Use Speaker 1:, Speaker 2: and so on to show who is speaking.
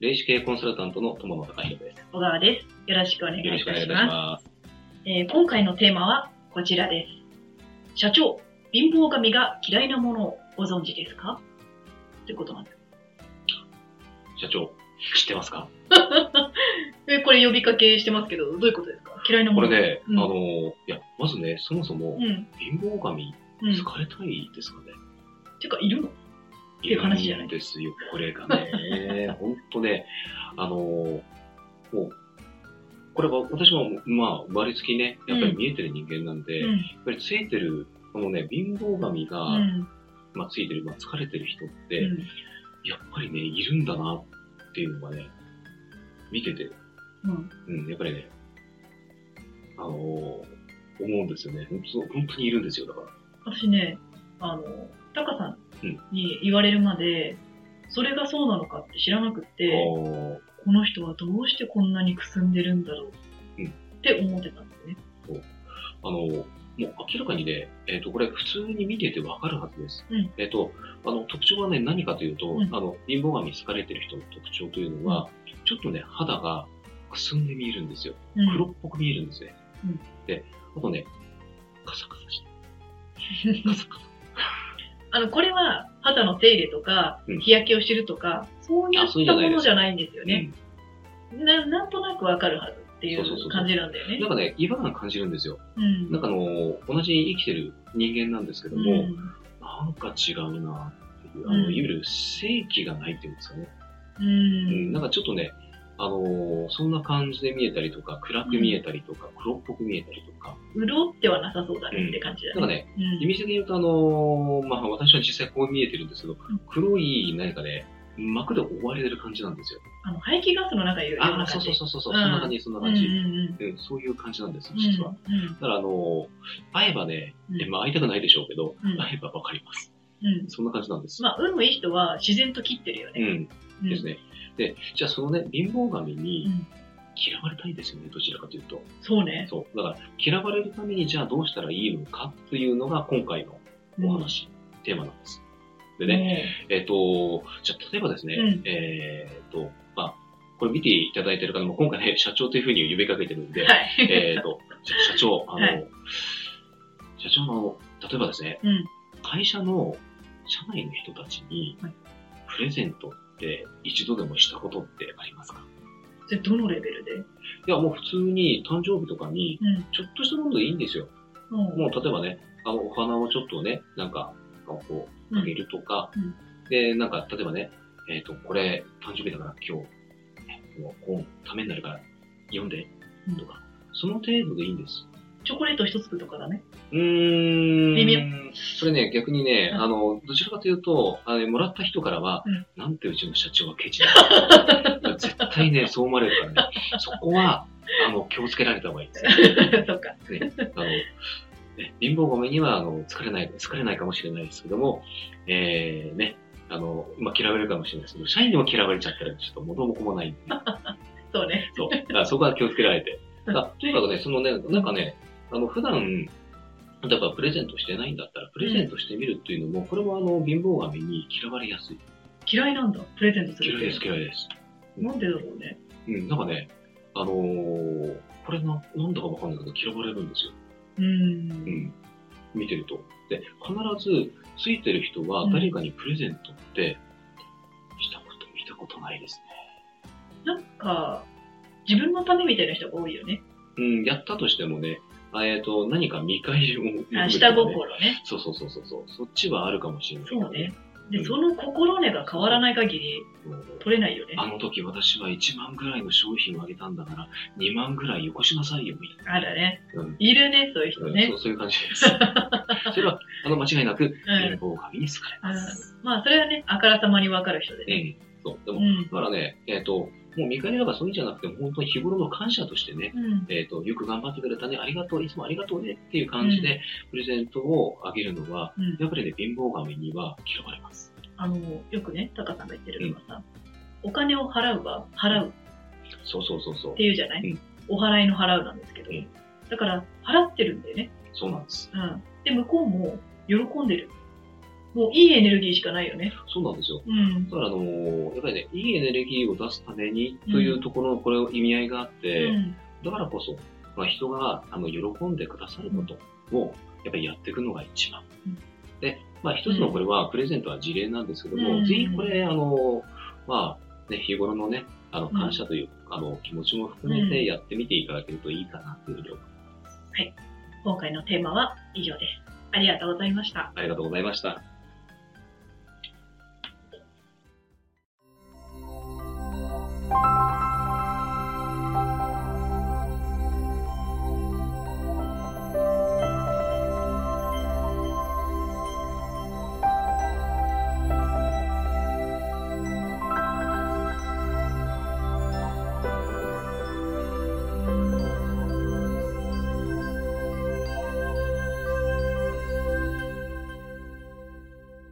Speaker 1: 霊視系コンサルタントの友野隆弘です。
Speaker 2: 小川です。よろしくお願いいたします。
Speaker 1: ます。
Speaker 2: えー今回のテーマはこちらです。社長、貧乏神が嫌いなものをご存知ですか？ってことなんです。
Speaker 1: 社長、知ってますか？
Speaker 2: え、これ呼びかけしてますけど、どういうことですか？嫌いなもの
Speaker 1: これね、
Speaker 2: うん
Speaker 1: あの、いや、まずね、そもそも
Speaker 2: う、ん。
Speaker 1: 貧乏神、
Speaker 2: うん。
Speaker 1: 好かれたいですかね？
Speaker 2: てか、いるの？ていう話じゃない
Speaker 1: んですよ、これがね。ほんとね、あの、もう、これは私も、まあ、生まれつきね、やっぱり見えてる人間なんで、
Speaker 2: うん。
Speaker 1: やっぱりついてる、このね、貧乏神が、
Speaker 2: うん。
Speaker 1: まあ、ついてる、まあ、疲れてる人って、
Speaker 2: うん。
Speaker 1: やっぱりね、いるんだなっていうのがね、見てて、
Speaker 2: うん。
Speaker 1: うん、やっぱりね、あのー思うんですよね。本当本当にいるんですよ、だから。
Speaker 2: 私ね、あの、タカさ
Speaker 1: うん
Speaker 2: んに言われるまで、それがそうなのかって知らなくって、
Speaker 1: あ
Speaker 2: この人はどうしてこんなにくすんでるんだろう
Speaker 1: うん
Speaker 2: って思ってたんですね。
Speaker 1: あの、もう明らかにね、えっ、と、これ普通に見ててわかるはずです。
Speaker 2: うん
Speaker 1: えっ、と、あの、特徴はね、何かというと、
Speaker 2: うん
Speaker 1: あの、貧乏神好かれてる人の特徴というのは、ちょっとね、肌がくすんで見えるんですよ。
Speaker 2: うん
Speaker 1: 黒っぽく見えるんですね。
Speaker 2: うん
Speaker 1: で、あとね、カサカサして。カサカサ。
Speaker 2: あの、これは肌の手入れとか
Speaker 1: うん、
Speaker 2: 日焼けをしてるとか、そういったものじゃないんですよ
Speaker 1: うん
Speaker 2: ね。ななんとなくわかるはずってい
Speaker 1: そう
Speaker 2: 感じなんだよね
Speaker 1: なん。かね、違和感感じるんですよ。
Speaker 2: うん。
Speaker 1: なんかあの、同じ生きてる人間なんですけども、
Speaker 2: うん
Speaker 1: なんか違うなっていう、あの、
Speaker 2: うん
Speaker 1: いわゆる正気がないっていうんですかね。
Speaker 2: う
Speaker 1: うん、
Speaker 2: ん。
Speaker 1: なんかちょっとね、あのーそんな感じで見えたりとか、暗く見えたりとか、黒っぽく見えたりとか、
Speaker 2: 潤ってはなさそうだねって感じだ
Speaker 1: なんか
Speaker 2: ね。
Speaker 1: ね、
Speaker 2: う
Speaker 1: 味的に言うとあのーまあ私は実際こう見えてるんですけど
Speaker 2: ん、
Speaker 1: 黒い何かね、膜で覆われてる感じなんですよ。
Speaker 2: あの、排気ガスの中にいるよう
Speaker 1: ああ、そう
Speaker 2: な感じ。
Speaker 1: そうそうそう、
Speaker 2: うん
Speaker 1: そんな感じ、そんな
Speaker 2: うんうん
Speaker 1: 感じ、
Speaker 2: うん。
Speaker 1: うんそういう感じなんです、
Speaker 2: うん
Speaker 1: 実は。
Speaker 2: うん
Speaker 1: だからあのー会えばね、
Speaker 2: うん
Speaker 1: えまあ会いたくないでしょうけど、
Speaker 2: うん
Speaker 1: 会えばわかります。
Speaker 2: うん。
Speaker 1: そんな感じなんです。
Speaker 2: まあ、運のいい人は自然と切ってるよね。
Speaker 1: うん、
Speaker 2: うん
Speaker 1: です。ね。で、じゃあそのね、貧乏神
Speaker 2: う
Speaker 1: に
Speaker 2: ん。
Speaker 1: 嫌われたいですよね、どちらかというと。
Speaker 2: そうね。
Speaker 1: そう。だから、嫌われるためにじゃあどうしたらいいのかというのが今回のお話、テーマなんです。でね、
Speaker 2: ね。
Speaker 1: えっ、と、じゃあ例えばですね、
Speaker 2: うん
Speaker 1: えっ、と、まあ、これ見ていただいてる方も今回ね、社長というふうに呼びかけてるんで、
Speaker 2: はい。
Speaker 1: えっと、社長、あの、
Speaker 2: はい
Speaker 1: 社長の、例えばですね、
Speaker 2: うん。
Speaker 1: 会社の社内の人たちに
Speaker 2: はい、
Speaker 1: プレゼントって一度でもしたことってありますか？
Speaker 2: それどのレベルで？
Speaker 1: いや、もう普通に誕生日とかに、
Speaker 2: うん。
Speaker 1: ちょっとしたものでいいんですよ。
Speaker 2: うん
Speaker 1: もう例えばね、あのお花をちょっとね、なんか、こう、あげるとか、
Speaker 2: うん
Speaker 1: で、なんか、例えばね、えっ、と、これ、誕生日だから今日、ためになるから読んで、
Speaker 2: うん
Speaker 1: とか、その程度でいいんです。
Speaker 2: チョコレート一粒とかだね。
Speaker 1: うーん。
Speaker 2: 微妙
Speaker 1: それね、逆にね、
Speaker 2: うん
Speaker 1: あの、どちらかというと、あのもらった人からは、
Speaker 2: うん
Speaker 1: なんてうちの社長はケチだ。絶対ね、そう思われるからね。そこは、あの、気をつけられた方がいいですね。
Speaker 2: そっか。
Speaker 1: ね、あの、ね、貧乏神には、あの、疲れない、疲れないかもしれないですけども、えー、ね、あの、まあ、嫌われるかもしれないですけど、社員にも嫌われちゃったら、ちょっと元も子もないんで、ね、
Speaker 2: そうね。
Speaker 1: そう。だからそこは気をつけられて。だからとにかくね、そのね、なんかね、あの、普段、例えばプレゼントしてないんだったら、プレゼントしてみるっていうのも、これもあの、貧乏神に嫌われやすい。
Speaker 2: 嫌いなんだ。プレゼントする。
Speaker 1: 嫌いです、嫌いです。
Speaker 2: なんでだろうね。
Speaker 1: うん、なんかね、あのーこれな、なんだかわかんないけど、嫌われるんですよ。
Speaker 2: うー。
Speaker 1: うんん。見てると。で、必ず、ついてる人は
Speaker 2: うん
Speaker 1: 誰かにプレゼントって、したこと見たことないですね。
Speaker 2: なんか、自分のためみたいな人が多いよね。
Speaker 1: うん、やったとしてもね、あえっ、と、何か見返りをね
Speaker 2: あ下心ね。
Speaker 1: そうそうそうそうそっちはあるかもしれない
Speaker 2: そうね。で、
Speaker 1: うん
Speaker 2: その心根が変わらない限り
Speaker 1: うん
Speaker 2: 取れないよね。
Speaker 1: あの時私は1万ぐらいの商品をあげたんだから、2万ぐらいよこしなさいよ、みたい
Speaker 2: あるね。
Speaker 1: な。うん
Speaker 2: いるね、そういう人
Speaker 1: うん
Speaker 2: ね
Speaker 1: そう。そういう感じです。それは、あの、間違いなく、
Speaker 2: うん
Speaker 1: 貧乏神に好かれます。
Speaker 2: うんまあ、それはね、あからさまにわかる人でね。
Speaker 1: うん。そう。でも、
Speaker 2: うん
Speaker 1: だからね、えっ、と、もう見返りがそういうんじゃなくても、本当に日頃の感謝としてね、
Speaker 2: うん。
Speaker 1: えっ、と、よく頑張ってくれたね、ありがとう、いつもありがとうねっていう感じで、プレゼントをあげるのは、
Speaker 2: うん
Speaker 1: やっぱりね、貧乏神には嫌われます。
Speaker 2: あの、よくね、タカさんが言ってるのがさ、お金を払うは払うっ
Speaker 1: そうそうそうそう
Speaker 2: て。いうじゃない、
Speaker 1: うん
Speaker 2: お払いの払うなんですけど、
Speaker 1: うん
Speaker 2: だから、払ってるんだよね。
Speaker 1: そうなんです。
Speaker 2: うん。で、向こうも喜んでる。もういいエネルギーしかないよね。
Speaker 1: そうなんですよ。
Speaker 2: うん
Speaker 1: だ。から、あのーやっぱりね、いいエネルギーを出すためにというところの、これ意味合いがあって、
Speaker 2: うん
Speaker 1: だからこそ、まあ、人があの喜んでくださることを、やっぱりやっていくのが一番。
Speaker 2: うん
Speaker 1: で、まあ、一つのこれは、プレゼントは事例なんですけども、
Speaker 2: うん
Speaker 1: ぜひこれ、あの、まあ、ね、日頃のね、あの、
Speaker 2: うん
Speaker 1: 感謝という、あの、気持ちも含め
Speaker 2: うん
Speaker 1: てやってみていただけるといいかなというふうに思います。
Speaker 2: 今回のテーマは以上です。ありがとうございました。
Speaker 1: ありがとうございました。